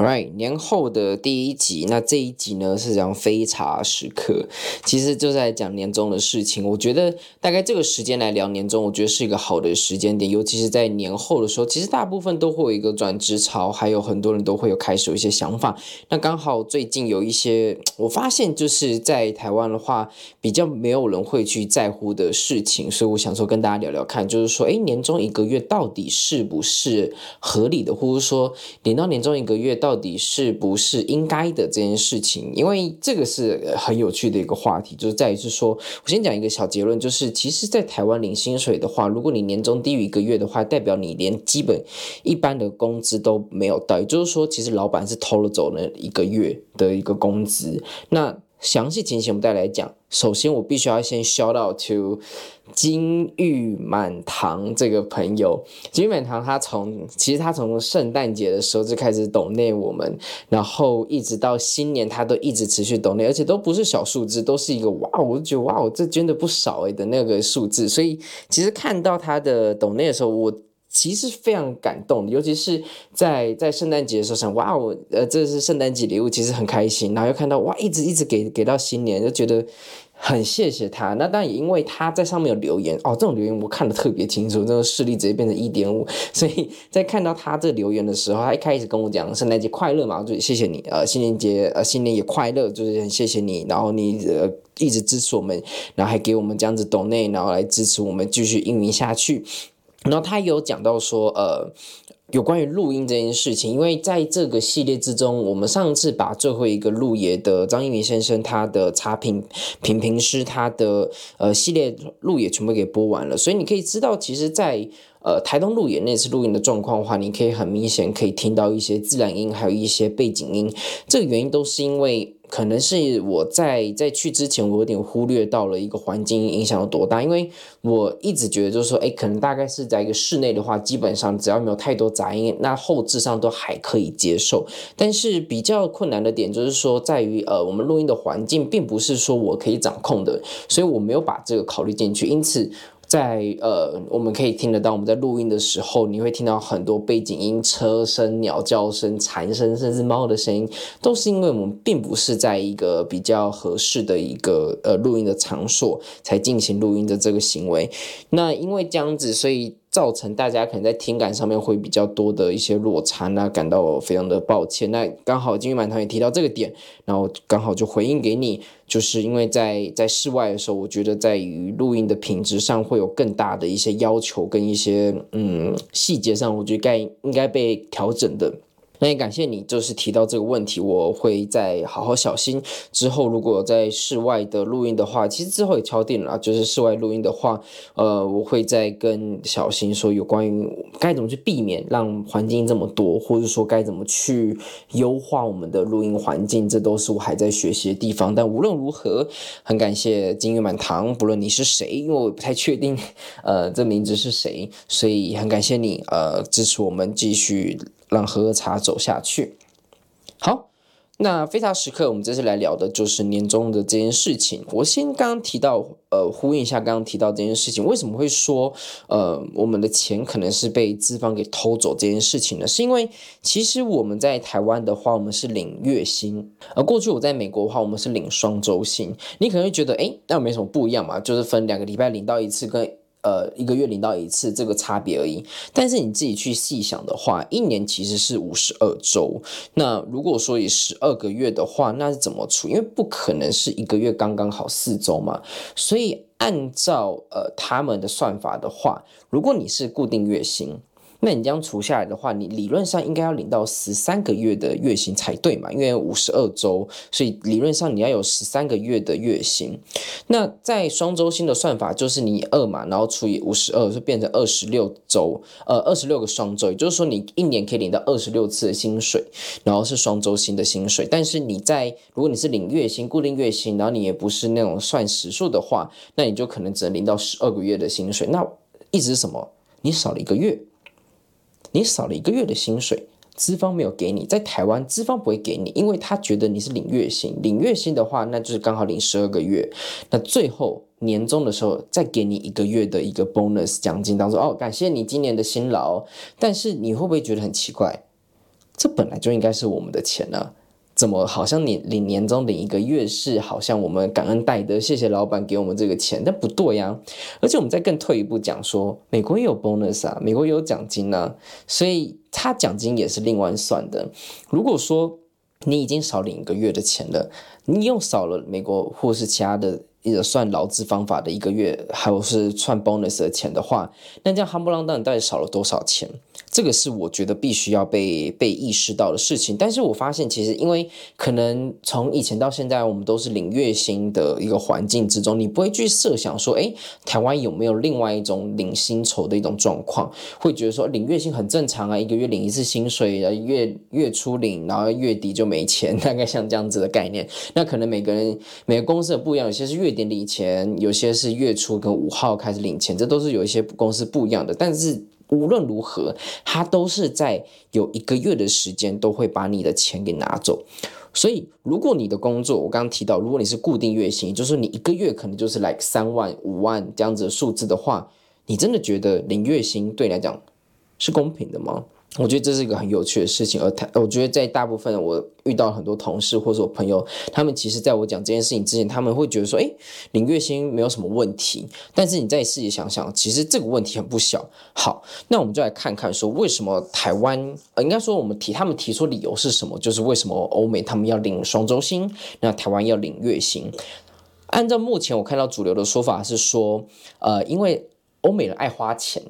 好年后的第一集，那这一集呢是讲非茶时刻，其实就在讲年终的事情。我觉得大概这个时间来聊年终，我觉得是一个好的时间点，尤其是在年后的时候，其实大部分都会有一个转职潮，还有很多人都会有开始有一些想法。那刚好最近有一些，我发现就是在台湾的话，比较没有人会去在乎的事情，所以我想说跟大家聊聊看，就是说，哎，年终一个月到底是不是合理的，或者说领到年终一个月到。到底是不是应该的这件事情？因为这个是很有趣的一个话题，就是在于是说，我先讲一个小结论，就是其实，在台湾领薪水的话，如果你年终低于一个月的话，代表你连基本一般的工资都没有到，也就是说，其实老板是偷了走了一个月的一个工资。那详细情形我们再来讲。首先，我必须要先 shout out to 金玉满堂这个朋友。金玉满堂他从其实他从圣诞节的时候就开始抖内我们，然后一直到新年他都一直持续抖内，而且都不是小数字，都是一个哇，我就觉得哇，我这捐的不少诶的那个数字。所以其实看到他的抖内的时候，我。其实非常感动，尤其是在在圣诞节的时候想，哇，我呃，这是圣诞节礼物，其实很开心。然后又看到哇，一直一直给给到新年，就觉得很谢谢他。那当然也因为他在上面有留言哦，这种留言我看的特别清楚，这个视力直接变成一点五。所以在看到他这留言的时候，他一开始跟我讲圣诞节快乐嘛，就谢谢你，呃，新年节呃新年也快乐，就是很谢谢你，然后你呃一直支持我们，然后还给我们这样子抖内，然后来支持我们继续运营下去。然后他有讲到说，呃，有关于录音这件事情，因为在这个系列之中，我们上次把最后一个鹿野的张一鸣先生他的茶品品评师他的呃系列鹿野全部给播完了，所以你可以知道，其实在，呃台东路野那次录音的状况的话，你可以很明显可以听到一些自然音，还有一些背景音，这个原因都是因为。可能是我在在去之前，我有点忽略到了一个环境影响有多大，因为我一直觉得就是说，哎，可能大概是在一个室内的话，基本上只要没有太多杂音，那后置上都还可以接受。但是比较困难的点就是说，在于呃，我们录音的环境并不是说我可以掌控的，所以我没有把这个考虑进去，因此。在呃，我们可以听得到，我们在录音的时候，你会听到很多背景音、车声、鸟叫声、蝉声，甚至猫的声音，都是因为我们并不是在一个比较合适的一个呃录音的场所才进行录音的这个行为。那因为这样子，所以。造成大家可能在听感上面会比较多的一些落差，那感到非常的抱歉。那刚好金玉满堂也提到这个点，然后刚好就回应给你，就是因为在在室外的时候，我觉得在于录音的品质上会有更大的一些要求跟一些嗯细节上，我觉得该应该被调整的。那也感谢你，就是提到这个问题，我会再好好小心。之后如果在室外的录音的话，其实之后也敲定了，就是室外录音的话，呃，我会再跟小新说有关于该怎么去避免让环境这么多，或者说该怎么去优化我们的录音环境，这都是我还在学习的地方。但无论如何，很感谢金玉满堂，不论你是谁，因为我不太确定，呃，这名字是谁，所以很感谢你，呃，支持我们继续。让喝喝茶走下去。好，那非常时刻，我们这次来聊的就是年终的这件事情。我先刚刚提到，呃，呼应一下刚刚提到这件事情，为什么会说，呃，我们的钱可能是被资方给偷走这件事情呢？是因为其实我们在台湾的话，我们是领月薪，而过去我在美国的话，我们是领双周薪。你可能会觉得，诶，那没什么不一样嘛，就是分两个礼拜领到一次跟。呃，一个月领到一次这个差别而已。但是你自己去细想的话，一年其实是五十二周。那如果说以十二个月的话，那是怎么除？因为不可能是一个月刚刚好四周嘛。所以按照呃他们的算法的话，如果你是固定月薪，那你这样除下来的话，你理论上应该要领到十三个月的月薪才对嘛？因为五十二周，所以理论上你要有十三个月的月薪。那在双周薪的算法，就是你二嘛，然后除以五十二，就变成二十六周，呃，二十六个双周，也就是说你一年可以领到二十六次的薪水，然后是双周薪的薪水。但是你在如果你是领月薪、固定月薪，然后你也不是那种算时数的话，那你就可能只能领到十二个月的薪水。那意思是什么？你少了一个月。你少了一个月的薪水，资方没有给你，在台湾资方不会给你，因为他觉得你是领月薪，领月薪的话，那就是刚好领十二个月，那最后年终的时候再给你一个月的一个 bonus 奖金，当做哦，感谢你今年的辛劳，但是你会不会觉得很奇怪？这本来就应该是我们的钱呢。怎么好像你领年终领一个月是好像我们感恩戴德，谢谢老板给我们这个钱，但不对呀。而且我们再更退一步讲说，美国也有 bonus 啊，美国也有奖金啊，所以他奖金也是另外算的。如果说你已经少领一个月的钱了，你又少了美国或是其他的。一个算劳资方法的一个月，还有是算 bonus 的钱的话，那这样夯不啷当你到底少了多少钱？这个是我觉得必须要被被意识到的事情。但是我发现，其实因为可能从以前到现在，我们都是领月薪的一个环境之中，你不会去设想说，哎，台湾有没有另外一种领薪酬的一种状况？会觉得说领月薪很正常啊，一个月领一次薪水，月月初领，然后月底就没钱，大概像这样子的概念。那可能每个人每个公司的不一样，有些是月。底领钱，有些是月初跟五号开始领钱，这都是有一些公司不一样的。但是无论如何，他都是在有一个月的时间都会把你的钱给拿走。所以，如果你的工作，我刚刚提到，如果你是固定月薪，就是你一个月可能就是来三万、五万这样子的数字的话，你真的觉得零月薪对你来讲是公平的吗？我觉得这是一个很有趣的事情，而他，我觉得在大部分我遇到很多同事或者我朋友，他们其实在我讲这件事情之前，他们会觉得说，诶，领月薪没有什么问题。但是你再细想想，其实这个问题很不小。好，那我们就来看看说，为什么台湾，呃，应该说我们提他们提出理由是什么？就是为什么欧美他们要领双周薪，那台湾要领月薪？按照目前我看到主流的说法是说，呃，因为欧美人爱花钱。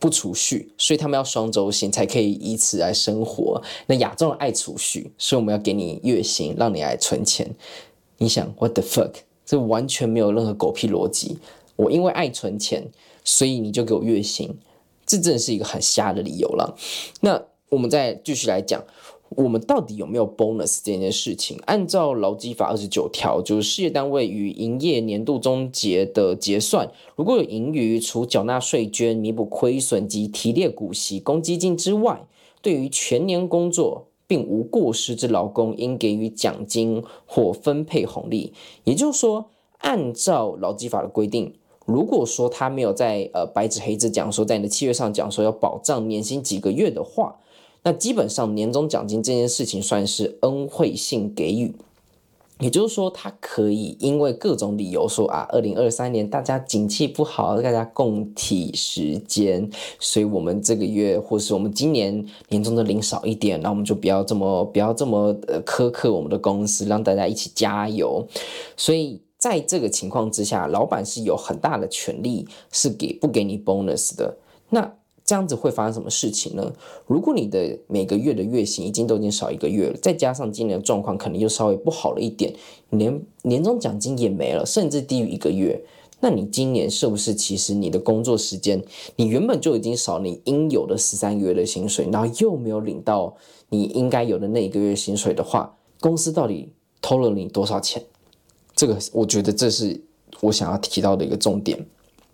不储蓄，所以他们要双周薪才可以以此来生活。那亚洲人爱储蓄，所以我们要给你月薪，让你来存钱。你想，what the fuck？这完全没有任何狗屁逻辑。我因为爱存钱，所以你就给我月薪，这真的是一个很瞎的理由了。那我们再继续来讲。我们到底有没有 bonus 这件事情？按照劳基法二十九条，就是事业单位于营业年度终结的结算，如果有盈余，除缴纳税捐、弥补亏损及提列股息、公积金之外，对于全年工作并无过失之劳工，应给予奖金或分配红利。也就是说，按照劳基法的规定，如果说他没有在呃白纸黑字讲说，在你的契约上讲说要保障年薪几个月的话，那基本上年终奖金这件事情算是恩惠性给予，也就是说，他可以因为各种理由说啊，二零二三年大家景气不好，大家共体时间，所以我们这个月或是我们今年年终的领少一点，那我们就不要这么不要这么呃苛刻我们的公司，让大家一起加油。所以在这个情况之下，老板是有很大的权利是给不给你 bonus 的。那这样子会发生什么事情呢？如果你的每个月的月薪已经都已经少一个月了，再加上今年状况可能又稍微不好了一点，连年终奖金也没了，甚至低于一个月，那你今年是不是其实你的工作时间，你原本就已经少你应有的十三个月的薪水，然后又没有领到你应该有的那一个月薪水的话，公司到底偷了你多少钱？这个我觉得这是我想要提到的一个重点。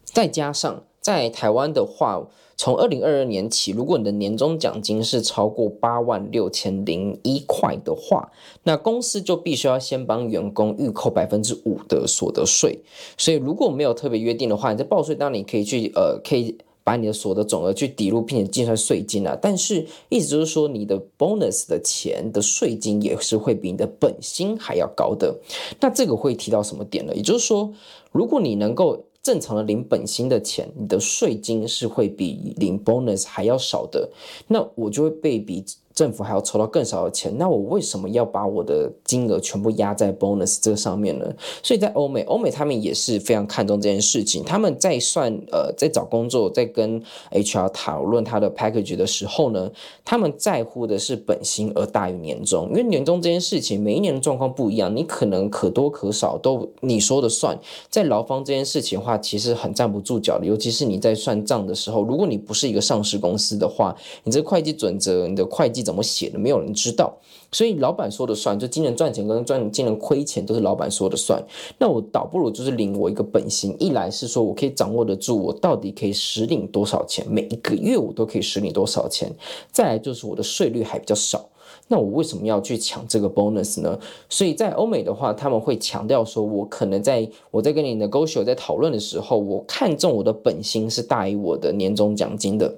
再加上在台湾的话。从二零二二年起，如果你的年终奖金是超过八万六千零一块的话，那公司就必须要先帮员工预扣百分之五的所得税。所以如果没有特别约定的话，你在报税当你可以去呃，可以把你的所得总额去抵入，并且计算税金啊。但是意思就是说，你的 bonus 的钱的税金也是会比你的本薪还要高的。那这个会提到什么点呢？也就是说，如果你能够正常的领本薪的钱，你的税金是会比领 bonus 还要少的，那我就会被比政府还要抽到更少的钱，那我为什么要把我的金额全部压在 bonus 这个上面呢？所以在欧美，欧美他们也是非常看重这件事情。他们在算呃，在找工作，在跟 HR 讨论他的 package 的时候呢，他们在乎的是本薪而大于年终，因为年终这件事情每一年的状况不一样，你可能可多可少都你说的算。在劳方这件事情的话，其实很站不住脚的，尤其是你在算账的时候，如果你不是一个上市公司的话，你这会计准则，你的会计怎么写的，没有人知道。所以老板说的算，就今年赚钱跟赚今年亏钱都是老板说的算。那我倒不如就是领我一个本薪，一来是说我可以掌握得住我到底可以实领多少钱，每一个月我都可以实领多少钱。再来就是我的税率还比较少。那我为什么要去抢这个 bonus 呢？所以在欧美的话，他们会强调说，我可能在我在跟你 negotiate 在讨论的时候，我看中我的本薪是大于我的年终奖金的。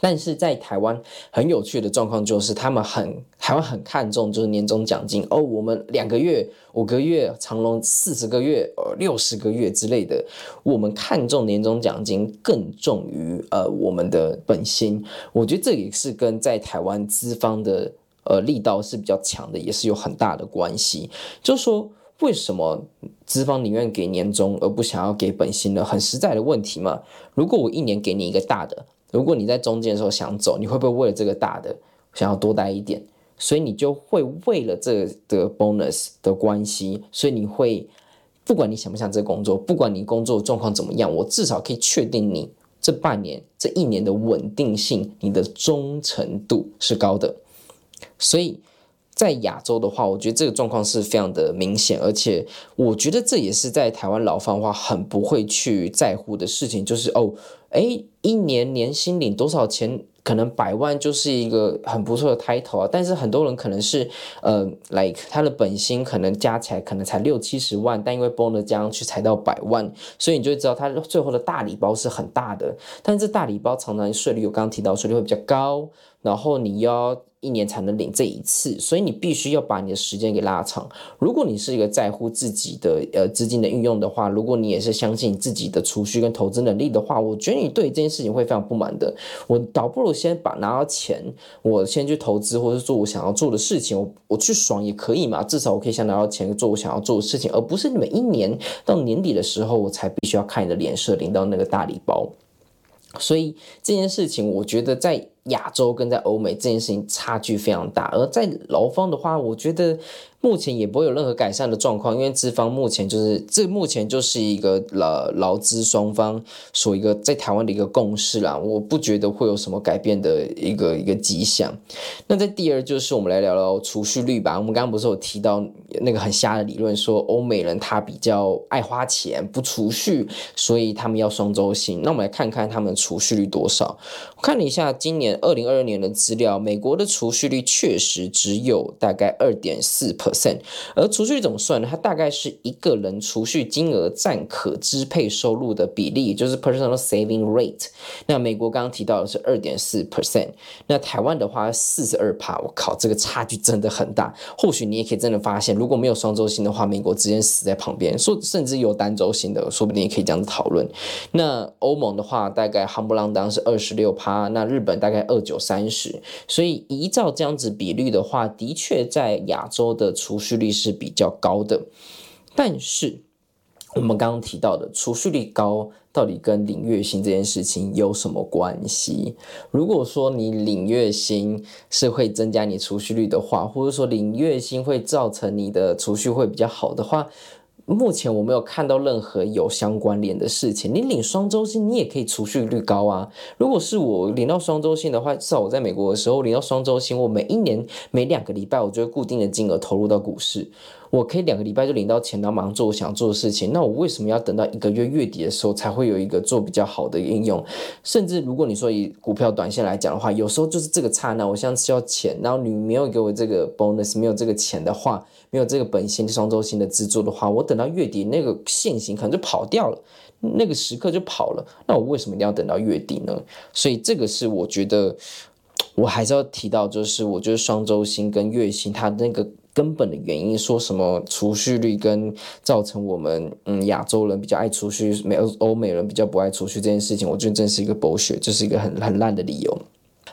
但是在台湾很有趣的状况就是，他们很台湾很看重就是年终奖金哦，我们两个月、五个月、长隆四十个月、呃六十个月之类的，我们看重年终奖金更重于呃我们的本薪。我觉得这也是跟在台湾资方的呃力道是比较强的，也是有很大的关系。就是说，为什么资方宁愿给年终而不想要给本薪呢？很实在的问题嘛。如果我一年给你一个大的。如果你在中间的时候想走，你会不会为了这个大的想要多待一点？所以你就会为了这个 bonus 的关系，所以你会不管你想不想这个工作，不管你工作状况怎么样，我至少可以确定你这半年、这一年的稳定性，你的忠诚度是高的。所以在亚洲的话，我觉得这个状况是非常的明显，而且我觉得这也是在台湾劳方话很不会去在乎的事情，就是哦。哎，一年年薪领多少钱？可能百万就是一个很不错的 title 啊。但是很多人可能是，呃，like 他的本薪可能加起来可能才六七十万，但因为 bonus 这样去才到百万，所以你就会知道他最后的大礼包是很大的。但是这大礼包常常税率，我刚刚提到税率会比较高，然后你要。一年才能领这一次，所以你必须要把你的时间给拉长。如果你是一个在乎自己的呃资金的运用的话，如果你也是相信自己的储蓄跟投资能力的话，我觉得你对这件事情会非常不满的。我倒不如先把拿到钱，我先去投资或是做我想要做的事情，我我去爽也可以嘛。至少我可以先拿到钱做我想要做的事情，而不是每一年到年底的时候我才必须要看你的脸色领到那个大礼包。所以这件事情，我觉得在。亚洲跟在欧美这件事情差距非常大，而在劳方的话，我觉得。目前也不会有任何改善的状况，因为资方目前就是这目前就是一个劳劳资双方所一个在台湾的一个共识啦，我不觉得会有什么改变的一个一个迹象。那在第二就是我们来聊聊储蓄率吧。我们刚刚不是有提到那个很瞎的理论，说欧美人他比较爱花钱不储蓄，所以他们要双周薪。那我们来看看他们储蓄率多少。我看了一下今年二零二二年的资料，美国的储蓄率确实只有大概二点四 percent，而储蓄怎么算呢？它大概是一个人储蓄金额占可支配收入的比例，就是 personal saving rate。那美国刚刚提到的是二点四 percent，那台湾的话四十二趴。我靠，这个差距真的很大。或许你也可以真的发现，如果没有双周薪的话，美国直接死在旁边。说甚至有单周薪的，说不定也可以这样子讨论。那欧盟的话，大概夯不啷当是二十六趴，那日本大概二九三十。所以依照这样子比率的话，的确在亚洲的。储蓄率是比较高的，但是我们刚刚提到的储蓄率高，到底跟领月薪这件事情有什么关系？如果说你领月薪是会增加你储蓄率的话，或者说领月薪会造成你的储蓄会比较好的话。目前我没有看到任何有相关联的事情。你领双周薪，你也可以储蓄率高啊。如果是我领到双周薪的话，至少我在美国的时候领到双周薪，我每一年每两个礼拜，我就会固定的金额投入到股市。我可以两个礼拜就领到钱，然后马上做我想做的事情。那我为什么要等到一个月月底的时候才会有一个做比较好的应用？甚至如果你说以股票短线来讲的话，有时候就是这个刹那，我现在需要钱，然后你没有给我这个 bonus，没有这个钱的话，没有这个本薪双周薪的资助的话，我等到月底那个现行可能就跑掉了，那个时刻就跑了。那我为什么一定要等到月底呢？所以这个是我觉得我还是要提到，就是我觉得双周薪跟月薪它那个。根本的原因，说什么储蓄率跟造成我们嗯亚洲人比较爱储蓄，美欧美人比较不爱储蓄这件事情，我觉得真是一个博学这是一个很很烂的理由。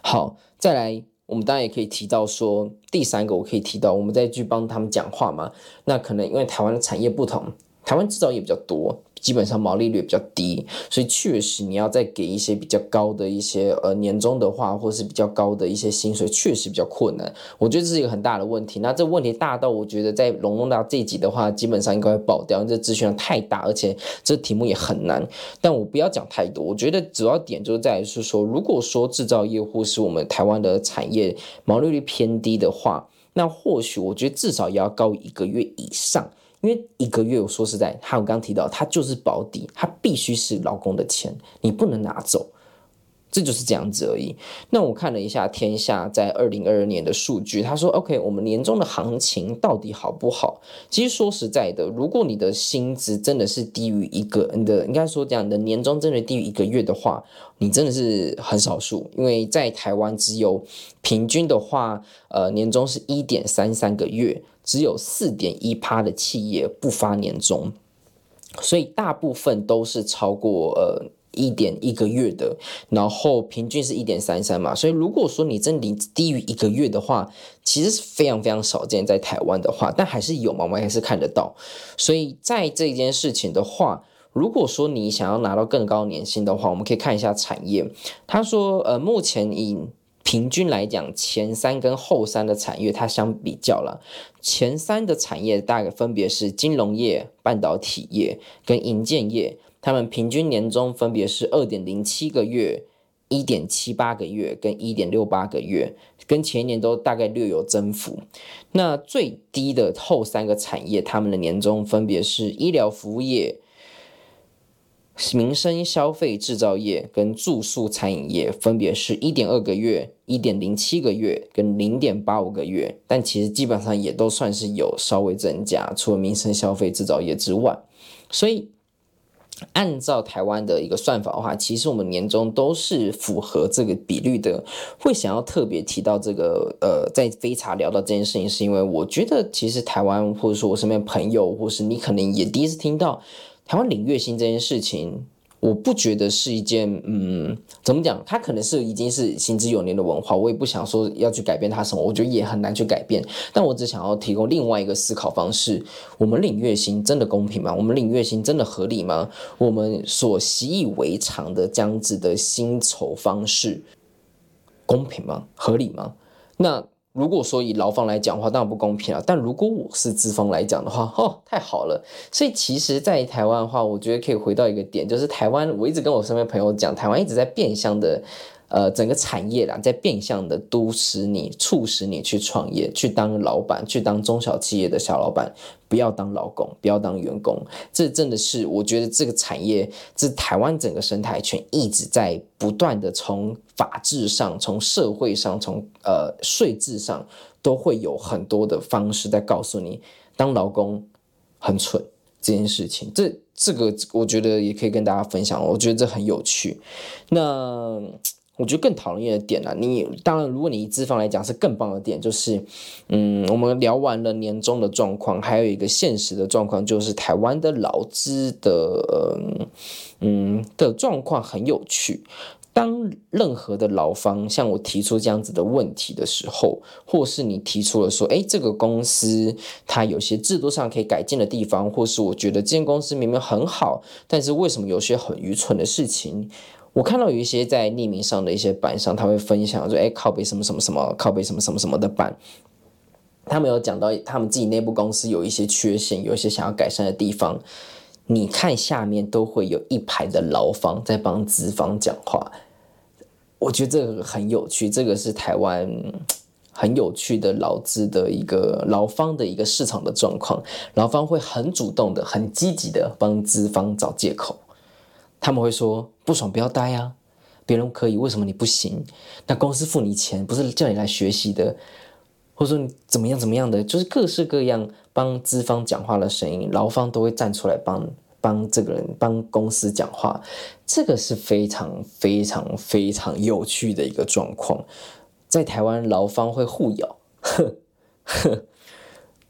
好，再来我们当然也可以提到说，第三个我可以提到，我们再去帮他们讲话嘛。那可能因为台湾的产业不同，台湾制造业比较多。基本上毛利率比较低，所以确实你要再给一些比较高的一些呃年终的话，或是比较高的一些薪水，确实比较困难。我觉得这是一个很大的问题。那这问题大到我觉得在龙龙大这一集的话，基本上应该会爆掉，因为这资讯量太大，而且这题目也很难。但我不要讲太多，我觉得主要点就是在于是说，如果说制造业或是我们台湾的产业毛利率偏低的话，那或许我觉得至少也要高一个月以上。因为一个月，我说实在，他我刚刚提到，他就是保底，他必须是老公的钱，你不能拿走，这就是这样子而已。那我看了一下天下在二零二二年的数据，他说：“OK，我们年终的行情到底好不好？”其实说实在的，如果你的薪资真的是低于一个，你的应该说这样的年终真的低于一个月的话，你真的是很少数，因为在台湾只有平均的话，呃，年终是一点三三个月。只有四点一趴的企业不发年终，所以大部分都是超过呃一点一个月的，然后平均是一点三三嘛。所以如果说你真的低于一个月的话，其实是非常非常少见，在台湾的话，但还是有嘛，我们还是看得到。所以在这件事情的话，如果说你想要拿到更高年薪的话，我们可以看一下产业。他说，呃，目前以平均来讲，前三跟后三的产业，它相比较了，前三的产业大概分别是金融业、半导体业跟银建业，他们平均年终分别是二点零七个月、一点七八个月跟一点六八个月，跟前一年都大概略有增幅。那最低的后三个产业，他们的年终分别是医疗服务业。民生消费制造业跟住宿餐饮业分别是一点二个月、一点零七个月跟零点八五个月，但其实基本上也都算是有稍微增加，除了民生消费制造业之外。所以按照台湾的一个算法的话，其实我们年终都是符合这个比率的。会想要特别提到这个，呃，在非茶聊到这件事情，是因为我觉得其实台湾或者说我身边朋友，或是你可能也第一次听到。台湾领月薪这件事情，我不觉得是一件，嗯，怎么讲？它可能是已经是行之有年的文化，我也不想说要去改变它什么，我觉得也很难去改变。但我只想要提供另外一个思考方式：我们领月薪真的公平吗？我们领月薪真的合理吗？我们所习以为常的这样子的薪酬方式，公平吗？合理吗？那？如果说以劳方来讲的话，当然不公平了。但如果我是资方来讲的话，哦，太好了。所以其实，在台湾的话，我觉得可以回到一个点，就是台湾，我一直跟我身边朋友讲，台湾一直在变相的。呃，整个产业啦，在变相的督使你、促使你去创业、去当老板、去当中小企业的小老板，不要当劳工，不要当员工。这真的是，我觉得这个产业，这台湾整个生态圈一直在不断的从法制上、从社会上、从呃税制上，都会有很多的方式在告诉你，当劳工很蠢这件事情。这这个我觉得也可以跟大家分享，我觉得这很有趣。那。我觉得更讨厌的点呢、你当然，如果你以资方来讲是更棒的点，就是，嗯，我们聊完了年终的状况，还有一个现实的状况，就是台湾的劳资的，嗯的状况很有趣。当任何的劳方向我提出这样子的问题的时候，或是你提出了说，诶，这个公司它有些制度上可以改进的地方，或是我觉得这间公司明明很好，但是为什么有些很愚蠢的事情？我看到有一些在匿名上的一些板上，他会分享说：“哎，靠北什么什么什么，靠北什么什么什么的板。”他们有讲到他们自己内部公司有一些缺陷，有一些想要改善的地方。你看下面都会有一排的劳方在帮资方讲话，我觉得这个很有趣。这个是台湾很有趣的劳资的一个劳方的一个市场的状况，劳方会很主动的、很积极的帮资方找借口。他们会说不爽不要待啊，别人可以，为什么你不行？那公司付你钱不是叫你来学习的，或者说你怎么样怎么样的，就是各式各样帮资方讲话的声音，劳方都会站出来帮帮这个人帮公司讲话，这个是非常非常非常有趣的一个状况。在台湾，劳方会互咬，呵呵，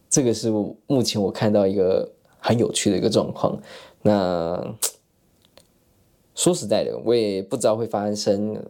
这个是目前我看到一个很有趣的一个状况。那。说实在的，我也不知道会发生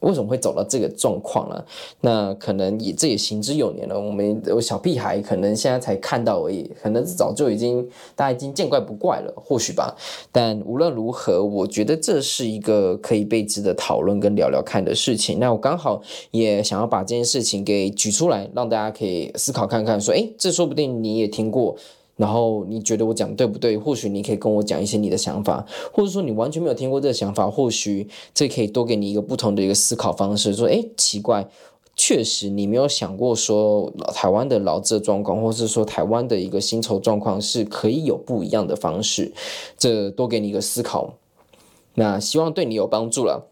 为什么会走到这个状况呢？那可能也这也行之有年了。我们有小屁孩可能现在才看到而已，可能早就已经大家已经见怪不怪了，或许吧。但无论如何，我觉得这是一个可以被值得讨论跟聊聊看的事情。那我刚好也想要把这件事情给举出来，让大家可以思考看看，说，诶，这说不定你也听过。然后你觉得我讲对不对？或许你可以跟我讲一些你的想法，或者说你完全没有听过这个想法，或许这可以多给你一个不同的一个思考方式。说，哎，奇怪，确实你没有想过说台湾的劳资状况，或是说台湾的一个薪酬状况是可以有不一样的方式。这多给你一个思考，那希望对你有帮助了。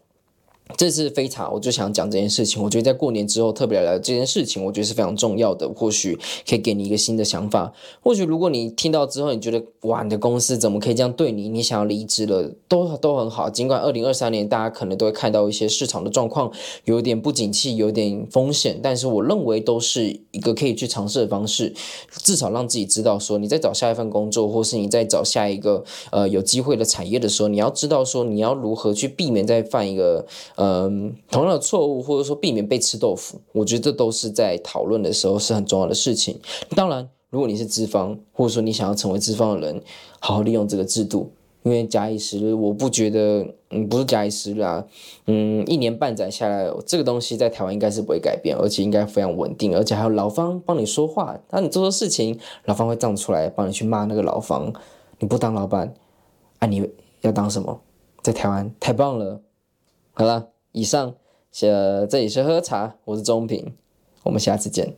这次非常，我就想讲这件事情。我觉得在过年之后特别来聊这件事情，我觉得是非常重要的。或许可以给你一个新的想法。或许如果你听到之后，你觉得哇，你的公司怎么可以这样对你？你想要离职了，都都很好。尽管二零二三年大家可能都会看到一些市场的状况有点不景气，有点风险，但是我认为都是一个可以去尝试的方式。至少让自己知道说，你在找下一份工作，或是你在找下一个呃有机会的产业的时候，你要知道说你要如何去避免再犯一个。嗯，同样的错误，或者说避免被吃豆腐，我觉得这都是在讨论的时候是很重要的事情。当然，如果你是资方，或者说你想要成为资方的人，好好利用这个制度，因为假以时日，我不觉得，嗯，不是假以时日啊，嗯，一年半载下来，这个东西在台湾应该是不会改变，而且应该非常稳定，而且还有劳方帮你说话，当你做错事情，劳方会站出来帮你去骂那个劳方。你不当老板，啊，你要当什么？在台湾太棒了。好了，以上，呃，这里是喝茶，我是钟平，我们下次见。